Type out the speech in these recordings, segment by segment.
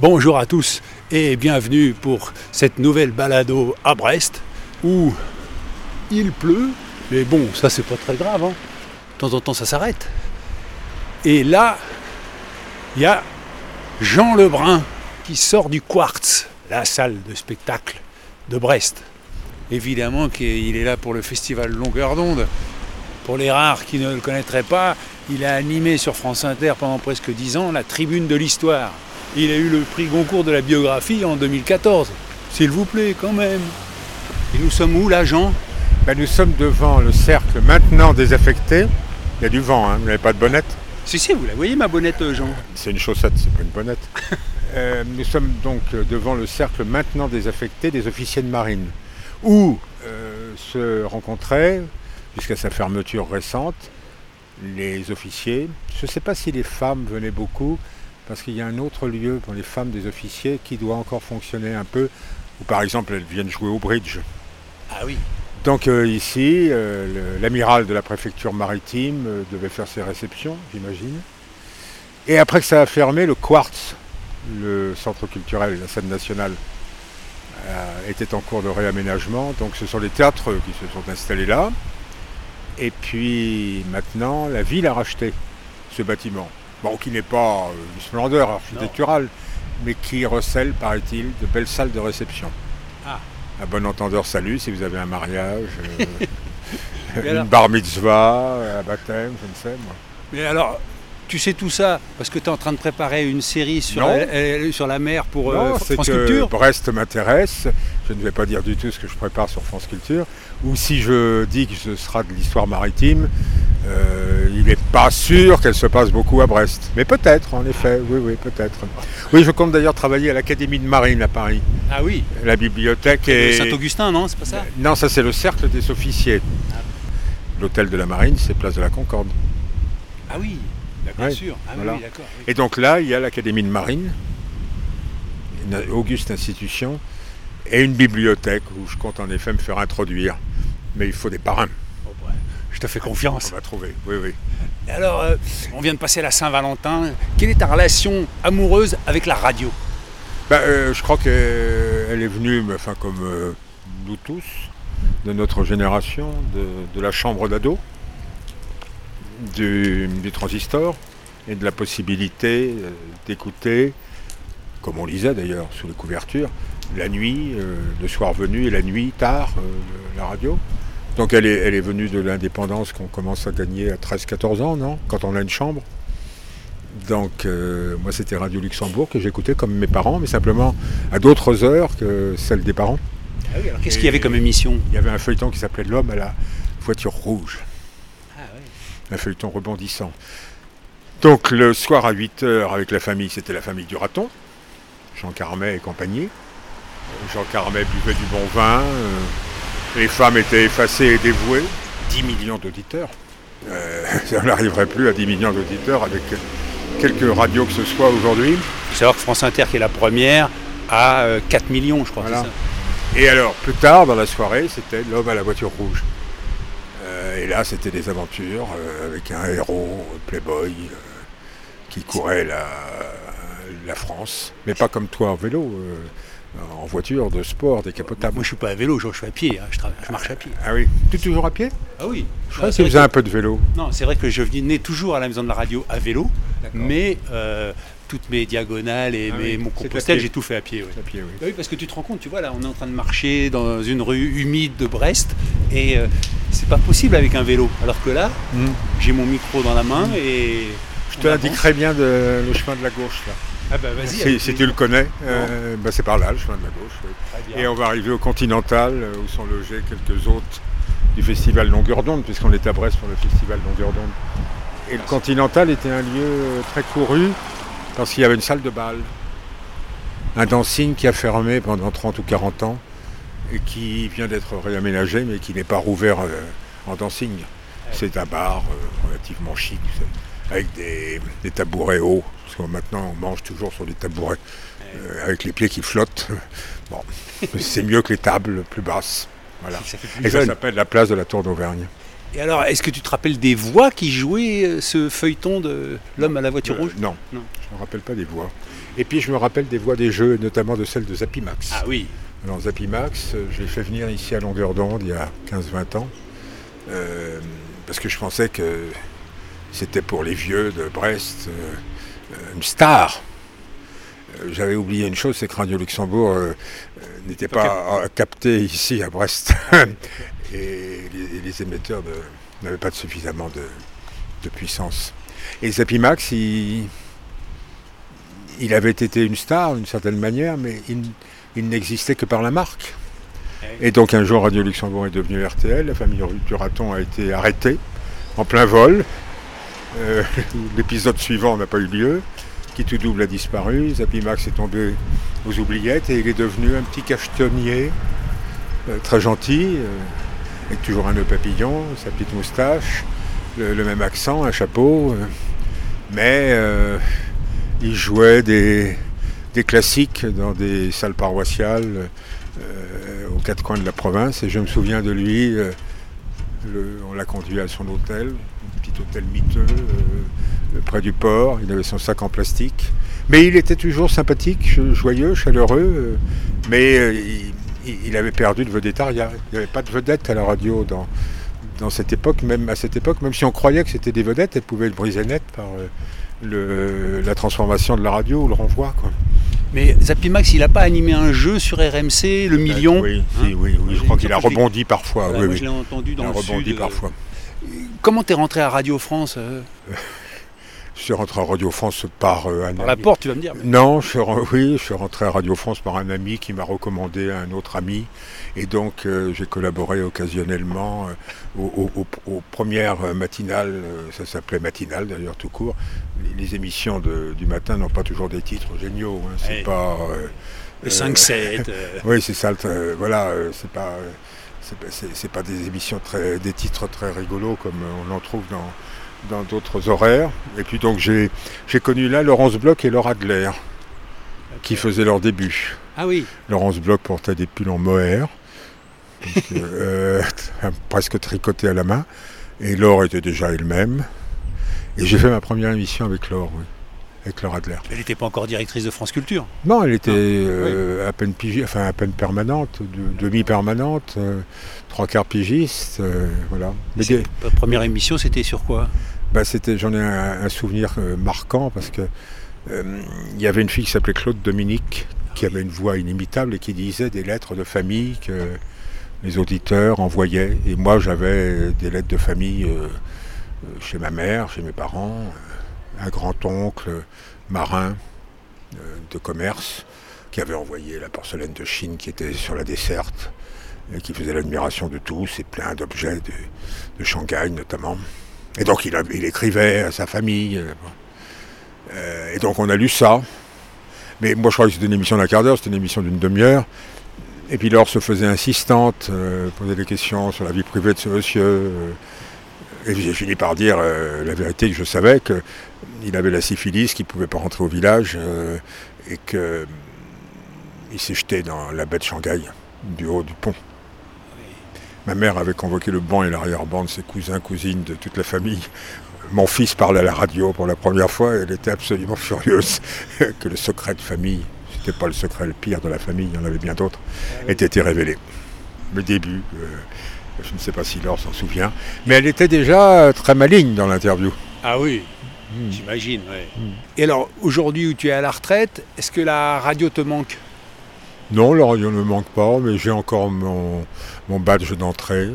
Bonjour à tous et bienvenue pour cette nouvelle balado à Brest où il pleut, mais bon, ça c'est pas très grave, hein. de temps en temps ça s'arrête. Et là, il y a Jean Lebrun qui sort du Quartz, la salle de spectacle de Brest. Évidemment qu'il est là pour le festival Longueur d'onde. Pour les rares qui ne le connaîtraient pas, il a animé sur France Inter pendant presque dix ans la tribune de l'histoire. Il a eu le prix Goncourt de la biographie en 2014. S'il vous plaît, quand même. Et nous sommes où là, Jean ben, Nous sommes devant le cercle maintenant désaffecté. Il y a du vent, hein. vous n'avez pas de bonnette? Si, si, vous la voyez ma bonnette, Jean C'est une chaussette, c'est pas une bonnette. Euh, nous sommes donc devant le cercle maintenant désaffecté des officiers de marine, où euh, se rencontraient, jusqu'à sa fermeture récente, les officiers. Je ne sais pas si les femmes venaient beaucoup, parce qu'il y a un autre lieu pour les femmes des officiers qui doit encore fonctionner un peu, où par exemple elles viennent jouer au bridge. Ah oui. Donc euh, ici, euh, l'amiral de la préfecture maritime euh, devait faire ses réceptions, j'imagine. Et après que ça a fermé, le Quartz, le centre culturel, la scène nationale, était en cours de réaménagement. Donc ce sont les théâtres qui se sont installés là. Et puis maintenant, la ville a racheté ce bâtiment. Bon, qui n'est pas une splendeur architecturale, mais qui recèle, paraît-il, de belles salles de réception. Ah. Un bon entendeur salut si vous avez un mariage, une bar mitzvah, un baptême, je ne sais moi. Mais alors, tu sais tout ça parce que tu es en train de préparer une série sur, la, sur la mer pour non, France que Culture Brest m'intéresse. Je ne vais pas dire du tout ce que je prépare sur France Culture. Ou si je dis que ce sera de l'histoire maritime, euh, il n'est pas sûr qu'elle se passe beaucoup à Brest. Mais peut-être, en effet, oui, oui, peut-être. Oui, je compte d'ailleurs travailler à l'Académie de Marine à Paris. Ah oui La bibliothèque est... Saint-Augustin, non C'est pas ça Non, ça c'est le cercle des officiers. L'hôtel de la Marine, c'est Place de la Concorde. Ah oui Bien sûr. Ah Et donc là, il y a l'Académie de Marine, une auguste institution, et une bibliothèque où je compte en effet me faire introduire. Mais il faut des parrains. Je te fais confiance. On va trouver, oui, oui. Alors, euh, on vient de passer la Saint-Valentin. Quelle est ta relation amoureuse avec la radio? Ben, euh, Je crois qu'elle est venue, enfin, comme euh, nous tous, de notre génération, de, la chambre d'ado, du, transistor, et de la possibilité d'écouter, comme on lisait d'ailleurs sous les couvertures, la nuit, euh, le soir venu et la nuit tard, euh, la radio. Donc elle est, elle est venue de l'indépendance qu'on commence à gagner à 13-14 ans, non? Quand on a une chambre. Donc euh, moi c'était Radio Luxembourg que j'écoutais comme mes parents, mais simplement à d'autres heures que celles des parents. Ah oui, alors qu'est-ce qu'il y avait comme émission? Il y avait un feuilleton qui s'appelait L'homme à la voiture rouge. Ah oui. Un feuilleton rebondissant. Donc le soir à 8h avec la famille, c'était la famille du raton, Jean Carmet et compagnie. Jean Carmet buvait du bon vin, euh, les femmes étaient effacées et dévouées. 10 millions d'auditeurs. Euh, on n'arriverait plus à 10 millions d'auditeurs avec quelques radios que ce soit aujourd'hui. Il faut savoir que France Inter, qui est la première, a 4 euh, millions, je crois. Et alors, plus tard dans la soirée, c'était L'homme à la voiture rouge. et là, c'était des aventures avec un héros, Playboy, qui courait la, la, France. Mais pas comme toi en vélo en voiture, de sport, décapotable. Moi, je suis pas à vélo, je, suis à pied, hein, je, marche à pied. Ah oui Tu es toujours à pied? Ah oui. Je crois que tu faisais un peu de vélo. Non, c'est vrai que je venais toujours à la maison de la radio à vélo, mais euh, toutes mes diagonales et ah mon compostel, j'ai tout fait à pied. À pied oui. parce que tu te rends compte, tu vois, là, on est en train de marcher dans une rue humide de Brest, et euh, c'est pas possible avec un vélo. Alors que là, hmm. j'ai mon micro dans la main et... Je te l'indiquerai bien de, le chemin de la gauche, là. Ah bah. Si, tu le connais, euh, bah c'est par là, le chemin de la gauche. Et on va arriver au Continental, euh, où sont logés quelques hôtes du festival Longueur d'onde, puisqu'on est à Brest pour le festival Longueur d'onde. Et le Continental était un lieu très couru, parce qu'il y avait une salle de bal. Un dancing qui a fermé pendant 30 ou 40 ans et qui vient d'être réaménagé mais qui n'est pas rouvert euh, en dancing. C'est un bar euh, relativement chic, avec des, tabourets hauts, parce que maintenant on mange toujours sur des tabourets euh, avec les pieds qui flottent. Bon, c'est mieux que les tables plus basses. Voilà. Et ça s'appelle la place de la Tour d'Auvergne. Et alors, est-ce que tu te rappelles des voix qui jouaient ce feuilleton de l'homme à la voiture rouge? Non, non. je ne me rappelle pas des voix. Et puis je me rappelle des voix des jeux, notamment de celle de Zapimax. Ah oui. Alors Zapimax, euh, je l'ai fait venir ici à longueur d'onde il y a 15-20 ans, euh, parce que je pensais que c'était pour les vieux de Brest euh, une star. J'avais oublié une chose, c'est que Radio Luxembourg n'était pas capté ici à Brest. et les, émetteurs n'avaient pas suffisamment de, puissance. Et Zapimax, il, il avait été une star d'une certaine manière, mais il, n'existait que par la marque. Eh et donc un jour, Radio Luxembourg est devenu RTL, la famille du raton a été arrêtée en plein vol. Euh, l'épisode suivant n'a pas eu lieu. Qui tout double a disparu. Zapimax est tombé aux oubliettes et il est devenu un petit cachetonnier euh, très gentil, euh, avec toujours un nœud papillon, sa petite moustache, le, même accent, un chapeau. mais il jouait des, classiques dans des salles paroissiales aux quatre coins de la province. Et je me souviens de lui, euh, on l'a conduit à son hôtel, un petit hôtel miteux euh, près du port. Il avait son sac en plastique. Mais il était toujours sympathique, joyeux, chaleureux. mais il, avait perdu de vedettariat. Il n'y avait pas de vedette à la radio dans, cette époque, même à cette époque, même si on croyait que c'était des vedettes, elles pouvaient le briser net par la transformation de la radio ou le renvoi. Mais Zapimax, il n'a pas animé un jeu sur RMC, le million Oui, hein oui, oui, je crois qu'il a rebondi parfois. oui, je l'ai entendu dans il a rebondi euh, parfois. Comment t'es rentré à Radio France euh? Je suis rentré à Radio France par euh, un Par la porte, tu vas me dire. Non, je oui, je suis rentré à Radio France par un ami qui m'a recommandé à un autre ami. Et donc, euh, j'ai collaboré occasionnellement euh, aux, premières matinales, ça s'appelait matinale d'ailleurs tout court. Les, émissions du matin n'ont pas toujours des titres géniaux. Hein. c'est pas. le 5-7. oui, c'est ça. voilà, c'est pas. C'est pas des émissions très, des titres très rigolos comme on en trouve dans, dans d'autres horaires. Et puis donc j'ai, connu là Laurence Bloch et Laura Adler qui faisaient leur début. Ah oui. Laurence Bloch portait des pulls en mohair, euh, presque tricotés à la main. Et Laure était déjà elle-même. Et j'ai fait ma première émission avec Laure, oui, avec Laura Adler. Elle n'était pas encore directrice de France Culture Non, elle était euh, à peine pigi, enfin à peine permanente, demi-permanente, euh, trois quarts pigiste, voilà. Mais Votre première émission, c'était sur quoi? Bah, c'était, j'en ai un, souvenir euh, marquant parce que euh, il y avait une fille qui s'appelait Claude Dominique, qui avait une voix inimitable et qui disait des lettres de famille que les auditeurs envoyaient. Et moi, j'avais des lettres de famille euh, chez ma mère, chez mes parents, un grand-oncle marin de commerce qui avait envoyé la porcelaine de Chine qui était sur la desserte et qui faisait l'admiration de tous et plein d'objets de, de Shanghai notamment. Et donc il, écrivait à sa famille. Euh, euh, et donc on a lu ça. Mais moi je croyais que c'était une émission d'un quart d'heure, c'était une émission d'une demi-heure. Et puis Laure se faisait insistante, euh, posait des questions sur la vie privée de ce monsieur. Et j'ai fini par dire la vérité que je savais qu'il avait la syphilis, qu'il ne pouvait pas rentrer au village et qu'il s'est jeté dans la baie de Shanghai, du haut du pont. Ma mère avait convoqué le banc et l'arrière-ban de ses cousins, cousines, de toute la famille. Mon fils parlait à la radio pour la première fois et elle était absolument furieuse que le secret de famille, c'était pas le secret le pire de la famille, il y en avait bien d'autres, ait été révélé. Le début, euh, je ne sais pas si Laure s'en souvient, mais elle était déjà très maligne dans l'interview. Ah oui, hmm. j'imagine. Hmm. Et alors, aujourd'hui où tu es à la retraite, est-ce que la radio te manque? Non, le radio ne me manque pas, mais j'ai encore mon, badge d'entrée.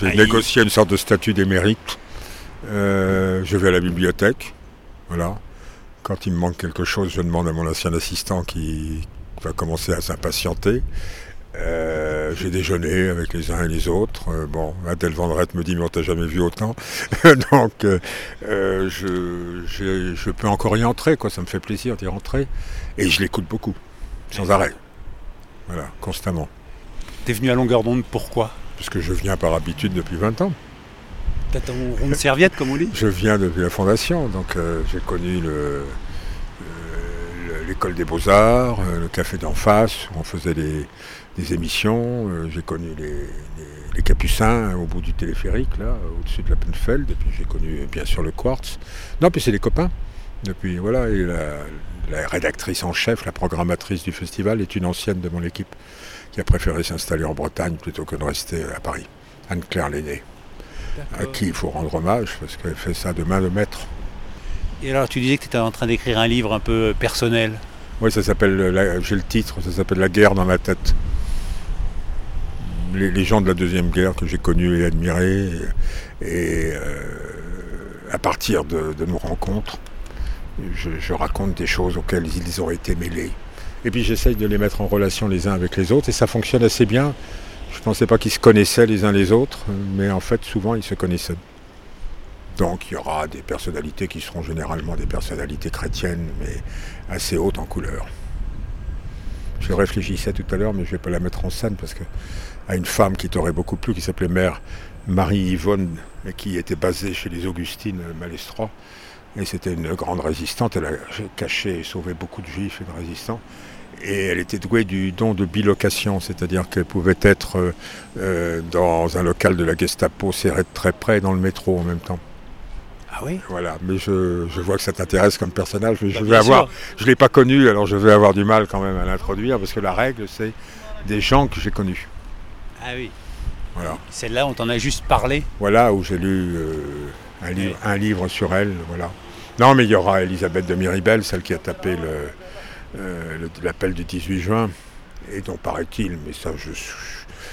J'ai négocié une sorte de statut d'émérite. Euh, je vais à la bibliothèque. Voilà. Quand il me manque quelque chose, je demande à mon ancien assistant qui va commencer à s'impatienter. Euh, j'ai déjeuné avec les uns et les autres. Euh, bon, Adèle Vendrette me dit mais on t'a jamais vu autant. Donc je, je, peux encore y entrer, quoi. Ça me fait plaisir d'y rentrer. Et je l'écoute beaucoup, sans arrêt. Voilà, constamment. T'es venu à longueur d'onde, pourquoi? Parce que je viens par habitude depuis 20 ans. T'as ton rond de serviette, comme on dit? Je viens depuis la fondation, donc j'ai connu le, l'école des beaux-arts, euh, le café d'en face, où on faisait des, émissions. Euh, j'ai connu les, Capucins au bout du téléphérique, là, au-dessus de la Penfeld. Et puis j'ai connu bien sûr le Quartz. Non, puis c'est des copains. Depuis, voilà, et la, rédactrice en chef, la programmatrice du festival, est une ancienne de mon équipe qui a préféré s'installer en Bretagne plutôt que de rester à Paris. Anne-Claire Lenné, à qui il faut rendre hommage parce qu'elle fait ça de main de maître. Et alors, tu disais que tu étais en train d'écrire un livre un peu personnel. Oui, ça s'appelle, j'ai le titre, ça s'appelle La guerre dans la tête. Les, gens de la Deuxième Guerre que j'ai connus et admirés, et, euh, à partir de, nos rencontres, je, raconte des choses auxquelles ils auraient été mêlés. Et puis j'essaye de les mettre en relation les uns avec les autres, et ça fonctionne assez bien. Je ne pensais pas qu'ils se connaissaient les uns les autres, mais en fait, souvent, ils se connaissaient. Donc il y aura des personnalités qui seront généralement des personnalités chrétiennes, mais assez hautes en couleur. Je réfléchissais tout à l'heure, mais je ne vais pas la mettre en scène parce que une femme qui t'aurait beaucoup plu, qui s'appelait Mère Marie-Yvonne, qui était basée chez les Augustines Malestroit. Et c'était une grande résistante. Elle a caché et sauvé beaucoup de juifs et de résistants. Et elle était douée du don de bilocation, c'est-à-dire qu'elle pouvait être euh, euh, dans un local de la Gestapo serré de très près dans le métro en même temps. Ah oui Voilà, mais je, vois que ça t'intéresse comme personnage, mais je bah, vais avoir. Je ne l'ai pas connu, alors je vais avoir du mal quand même à l'introduire, parce que la règle, c'est des gens que j'ai connus. Ah oui. Voilà. Celle-là, on t'en a juste parlé Voilà, où j'ai lu euh, un, livre, un livre sur elle, voilà. Non, mais il y aura Elisabeth de Miribel, celle qui a tapé euh, l'appel du 18 juin, et dont paraît-il, mais ça, je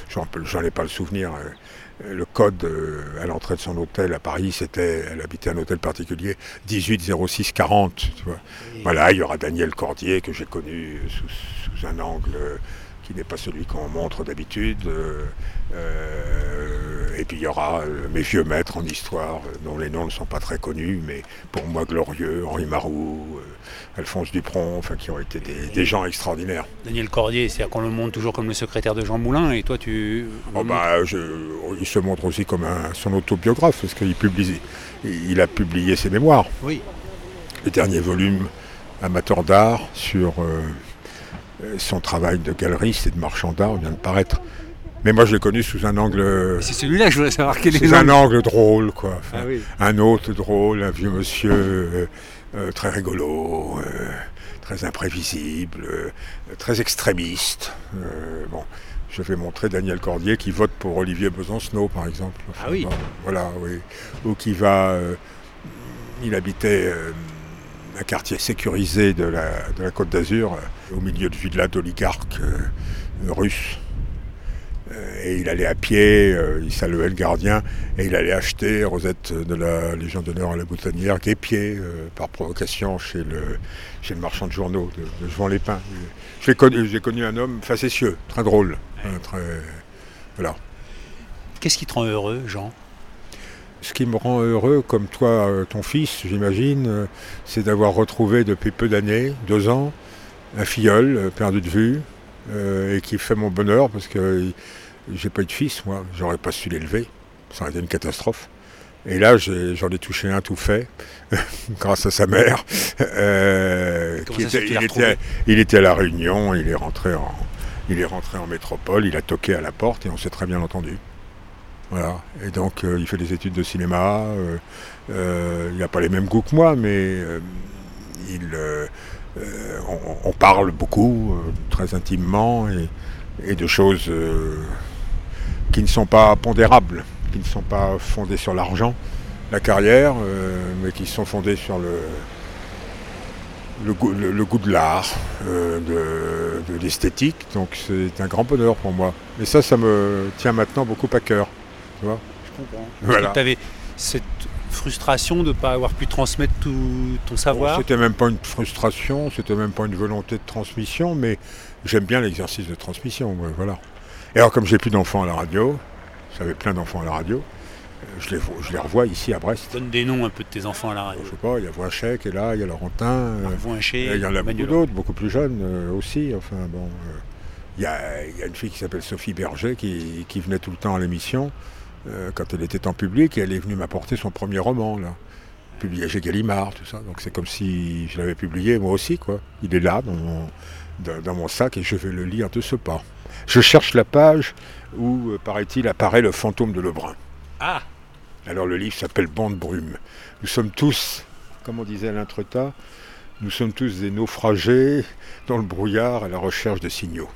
j'en ai pas le souvenir, euh, le code euh, à l'entrée de son hôtel à Paris, c'était, elle habitait un hôtel particulier, 180640. Tu vois. Voilà, il y aura Daniel Cordier que j'ai connu sous, un angle qui n'est pas celui qu'on montre d'habitude. Euh, et puis il y aura euh, mes vieux maîtres en histoire, euh, dont les noms ne sont pas très connus, mais pour moi glorieux, Henri Marou, Alphonse Dupron, enfin qui ont été des, gens extraordinaires. Daniel Cordier, c'est-à-dire qu'on le montre toujours comme le secrétaire de Jean Moulin, et toi tu... Oh bah, il se montre aussi comme son autobiographe, parce qu'il publie, il a publié ses mémoires. Oui. Le dernier volume, Amateur d'art, sur son travail de galeriste et de marchand d'art, vient de paraître. Mais moi, je l'ai connu sous un angle. C'est celui-là que je voudrais savoir quel est. Sous un angle drôle, quoi. Ah un autre drôle, un vieux monsieur euh, euh, très rigolo, euh, très imprévisible, très extrémiste. bon, je vais montrer Daniel Cordier qui vote pour Olivier Besancenot, par exemple. ah oui. voilà, oui. Ou qui va. il habitait un quartier sécurisé de la, de la Côte d'Azur, au milieu de villas d'oligarques russes. Euh, et il allait à pied, euh, il saluait le gardien, et il allait acheter Rosette de la Légion d'honneur à la boutonnière, guépier, euh, par provocation chez le, chez le marchand de journaux de, de Lépin. J'ai connu, connu, un homme facétieux, très drôle. Hein, très, voilà. Qu'est-ce qui te rend heureux, Jean? Ce qui me rend heureux, comme toi, ton fils, j'imagine, c'est d'avoir retrouvé depuis peu d'années, deux ans, un filleul perdu de vue, et qui fait mon bonheur parce que j'ai pas eu de fils, moi, j'aurais pas su l'élever, ça aurait été une catastrophe. Et là, j'en ai, touché un tout fait, grâce à sa mère. Euh, il, était, à la Réunion, il est rentré en, il est rentré en métropole, il a toqué à la porte et on s'est très bien entendu. Voilà. Et donc, euh, il fait des études de cinéma. Euh, il n'a pas les mêmes goûts que moi, mais il, on, parle beaucoup, très intimement, et, et de choses qui ne sont pas pondérables, qui ne sont pas fondés sur l'argent, la carrière, euh, mais qui sont fondés sur le, le, goût, de l'art, euh, de, l'esthétique. Donc c'est un grand bonheur pour moi. Et ça, ça me tient maintenant beaucoup à cœur. Tu vois Je comprends. Voilà. Tu avais cette frustration de ne pas avoir pu transmettre tout ton savoir C'était même pas une frustration, c'était même pas une volonté de transmission, mais j'aime bien l'exercice de transmission. voilà. Et alors, comme j'ai plus d'enfants à la radio, j'avais plein d'enfants à la radio, euh, je les, je les revois ici à Brest. Donne des noms un peu de tes enfants à la radio. Je sais pas, il y a Voinchek qui est là, il y a Laurentin. euh, Voincher, et il y en a beaucoup d'autres, beaucoup plus jeunes euh, aussi. Enfin bon, euh, il y, a, il y a une fille qui s'appelle Sophie Berger qui, qui venait tout le temps à l'émission euh, quand elle était en public et elle est venue m'apporter son premier roman là, publié chez Gallimard, tout ça. Donc c'est comme si je l'avais publié moi aussi quoi. Il est là dans mon, dans, dans mon sac et je vais le lire de ce pas. Je cherche la page où, euh, paraît-il, apparaît le fantôme de Lebrun. Ah Alors le livre s'appelle Bande brume. Nous sommes tous, comme on disait à l'entretas, nous sommes tous des naufragés dans le brouillard à la recherche de signaux.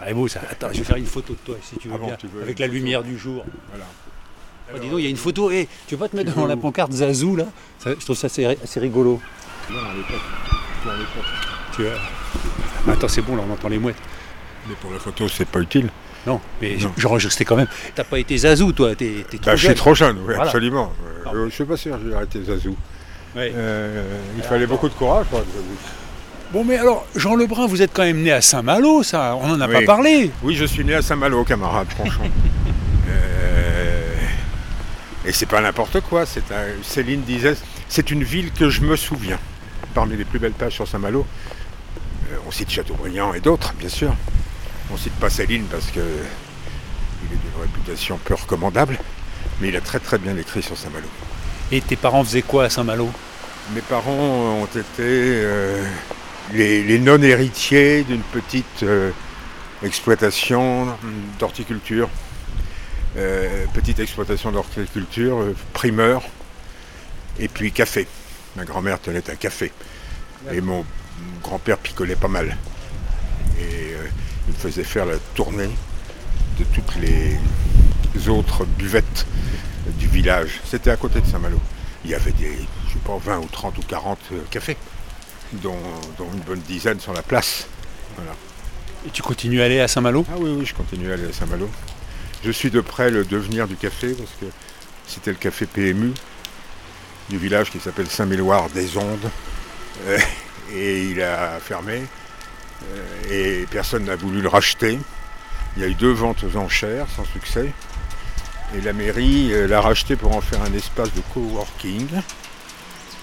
Très beau ça. Attends, je vais faire une photo de toi si tu veux Ah bon, bien. tu veux avec la photo lumière du jour. Voilà. Oh, dis donc, il y a une photo. Eh, tu veux pas te mettre devant la pancarte Zazou là? Ça, Je trouve ça assez, assez rigolo. Non, à l'époque. Tu vois? Attends, c'est bon, là on entend les mouettes. Mais pour la photo, c'est pas utile. Non, mais Non. j'enregistrais quand même. T'as pas été Zazou, toi, t'es trop Bah, je suis jeune. trop jeune, oui, Voilà. absolument. Euh, Ah. euh, je suis pas sûr que j'ai arrêté Zazou. Ouais. Euh, il Alors, fallait attends. beaucoup de courage pour être Zazou. Bon, mais alors, Jean Lebrun, vous êtes quand même né à Saint-Malo, ça, on n'en a Oui. pas parlé. Oui, je suis né à Saint-Malo, camarade, franchement. Euh, Et c'est pas n'importe quoi. C'est un- Céline disait, c'est une ville que je me souviens. Parmi les plus belles pages sur Saint-Malo, euh, on cite Chateaubriand et d'autres, bien sûr. On cite pas Céline parce que il est d'une réputation peu recommandable, mais il a très très bien écrit sur Saint-Malo. Et tes parents faisaient quoi à Saint-Malo? Mes parents ont été euh, les, les non-héritiers d'une petite euh, exploitation d'horticulture. Euh, petite exploitation d'horticulture, euh, primeur, et puis café. Ma grand-mère tenait un café. Et mon grand-père picolait pas mal. Et il me faisait faire la tournée de toutes les autres buvettes du village. C'était à côté de Saint-Malo. Il y avait des, je sais pas, 20 ou 30 ou 40 euh, cafés, dont, dont une bonne dizaine sur la place. Voilà. Et tu continues à aller à Saint-Malo? Ah oui, oui, je continue à aller à Saint-Malo. Je suis de près le devenir du café, parce que c'était le café PMU du village qui s'appelle Saint-Méloire des Ondes. Euh, et il a fermé. euh, et personne n'a voulu le racheter. Il y a eu deux ventes aux enchères sans succès. Et la mairie euh, l'a racheté pour en faire un espace de coworking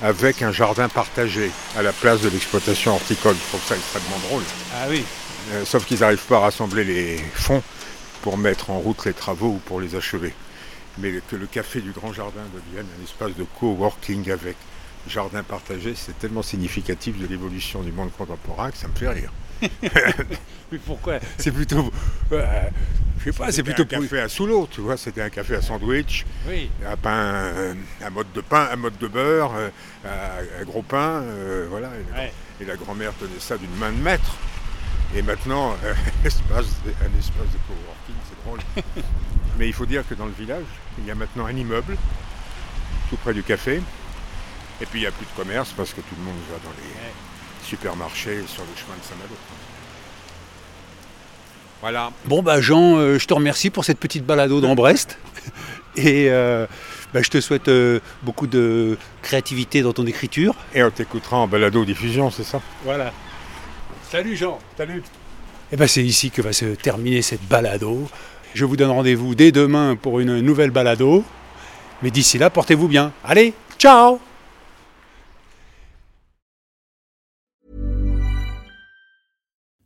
avec un jardin partagé à la place de l'exploitation horticole. Je trouve ça extrêmement drôle. Ah oui. Euh, sauf qu'ils n'arrivent pas à rassembler les fonds pour mettre en route les travaux ou pour les achever. Mais que le café du Grand Jardin devienne un espace de coworking avec jardin partagé, c'est tellement significatif de l'évolution du monde contemporain que ça me fait rire. Mais pourquoi C'est plutôt. euh, je sais pas, c'est plutôt. un café à sous l'eau, tu vois, c'était un café à sandwich, Oui. un pain, un mode de pain, un mode de beurre, euh, un, un gros pain, euh, voilà. Et, la- Ouais. et la grand-mère tenait ça d'une main de maître. Et maintenant, euh, espace, un espace de coworking, c'est drôle. Mais il faut dire que dans le village, il y a maintenant un immeuble, tout près du café. Et puis il n'y a plus de commerce parce que tout le monde va dans les Ouais. Supermarchés sur le chemin de Saint-Malo. Voilà. Bon, bah, Jean, euh, je te remercie pour cette petite balado dans Brest. Et euh, bah, je te souhaite euh, beaucoup de créativité dans ton écriture. Et on t'écoutera en balado-diffusion, c'est ça? Voilà. Salut, Jean. Salut Et ben c'est ici que va se terminer cette balado. Je vous donne rendez-vous dès demain pour une nouvelle balado. Mais d'ici là, portez-vous bien. Allez, ciao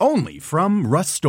Only from Rust